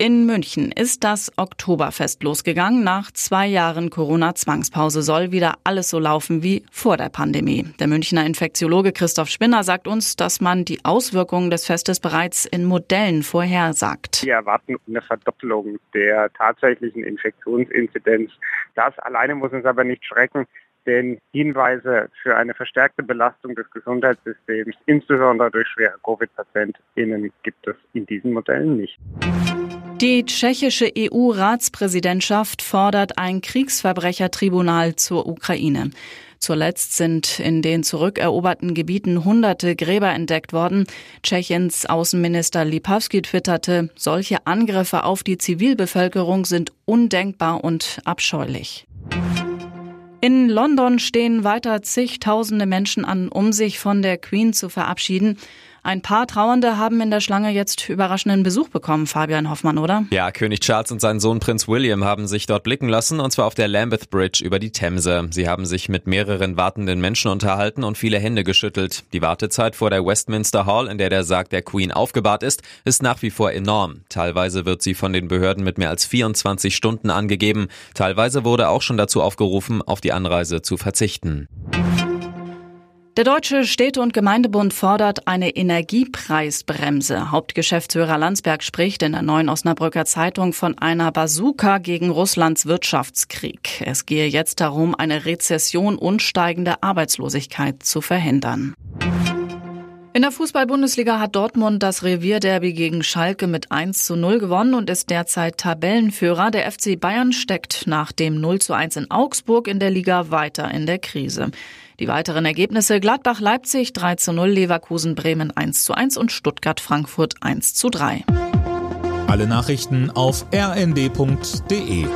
In München ist das Oktoberfest losgegangen. Nach zwei Jahren Corona-Zwangspause soll wieder alles so laufen wie vor der Pandemie. Der Münchner Infektiologe Christoph Spinner sagt uns, dass man die Auswirkungen des Festes bereits in Modellen vorhersagt. Wir erwarten eine Verdoppelung der tatsächlichen Infektionsinzidenz. Das alleine muss uns aber nicht schrecken denn Hinweise für eine verstärkte Belastung des Gesundheitssystems, insbesondere durch schwere Covid-PatientInnen, gibt es in diesen Modellen nicht. Die tschechische EU-Ratspräsidentschaft fordert ein Kriegsverbrechertribunal zur Ukraine. Zuletzt sind in den zurückeroberten Gebieten hunderte Gräber entdeckt worden. Tschechiens Außenminister Lipavsky twitterte, solche Angriffe auf die Zivilbevölkerung sind undenkbar und abscheulich. In London stehen weiter zigtausende Menschen an, um sich von der Queen zu verabschieden. Ein paar Trauernde haben in der Schlange jetzt überraschenden Besuch bekommen, Fabian Hoffmann, oder? Ja, König Charles und sein Sohn Prinz William haben sich dort blicken lassen, und zwar auf der Lambeth Bridge über die Themse. Sie haben sich mit mehreren wartenden Menschen unterhalten und viele Hände geschüttelt. Die Wartezeit vor der Westminster Hall, in der der Sarg der Queen aufgebahrt ist, ist nach wie vor enorm. Teilweise wird sie von den Behörden mit mehr als 24 Stunden angegeben. Teilweise wurde auch schon dazu aufgerufen, auf die Anreise zu verzichten. Der Deutsche Städte- und Gemeindebund fordert eine Energiepreisbremse. Hauptgeschäftsführer Landsberg spricht in der neuen Osnabrücker Zeitung von einer Bazooka gegen Russlands Wirtschaftskrieg. Es gehe jetzt darum, eine Rezession und steigende Arbeitslosigkeit zu verhindern. In der Fußball-Bundesliga hat Dortmund das Revierderby gegen Schalke mit 1 zu 0 gewonnen und ist derzeit Tabellenführer. Der FC Bayern steckt nach dem 0 zu 1 in Augsburg in der Liga weiter in der Krise. Die weiteren Ergebnisse Gladbach-Leipzig 3 zu 0, Leverkusen-Bremen 1 zu 1 und Stuttgart-Frankfurt 1 zu 3. Alle Nachrichten auf rnd.de